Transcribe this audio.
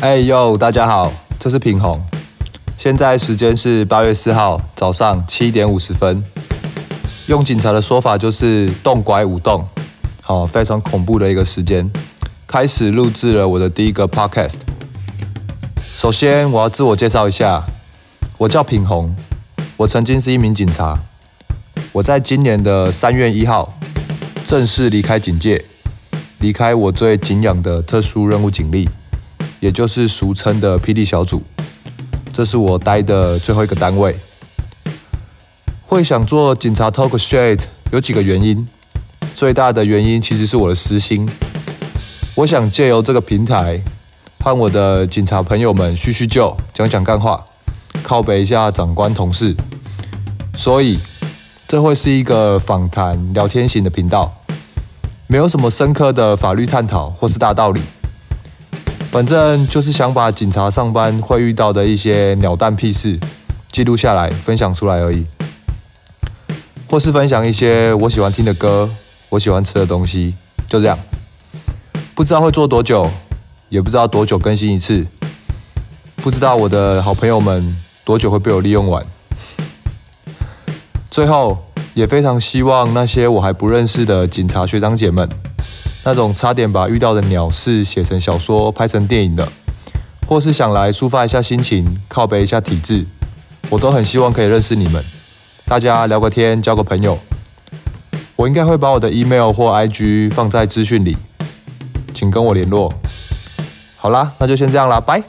哎呦，大家好，这是品红。现在时间是八月四号早上七点五十分。用警察的说法就是“动拐五动”，好，非常恐怖的一个时间。开始录制了我的第一个 podcast。首先，我要自我介绍一下，我叫品红，我曾经是一名警察。我在今年的三月一号正式离开警界，离开我最敬仰的特殊任务警力。也就是俗称的霹雳小组，这是我待的最后一个单位。会想做警察 talk shit 有几个原因，最大的原因其实是我的私心。我想借由这个平台，和我的警察朋友们叙叙旧，讲讲干话，靠北一下长官同事。所以这会是一个访谈聊天型的频道，没有什么深刻的法律探讨或是大道理。反正就是想把警察上班会遇到的一些鸟蛋屁事记录下来，分享出来而已，或是分享一些我喜欢听的歌，我喜欢吃的东西，就这样。不知道会做多久，也不知道多久更新一次，不知道我的好朋友们多久会被我利用完。最后，也非常希望那些我还不认识的警察学长姐们。那种差点把遇到的鸟事写成小说、拍成电影的，或是想来抒发一下心情、靠背一下体质，我都很希望可以认识你们，大家聊个天、交个朋友。我应该会把我的 email 或 IG 放在资讯里，请跟我联络。好啦，那就先这样啦，拜。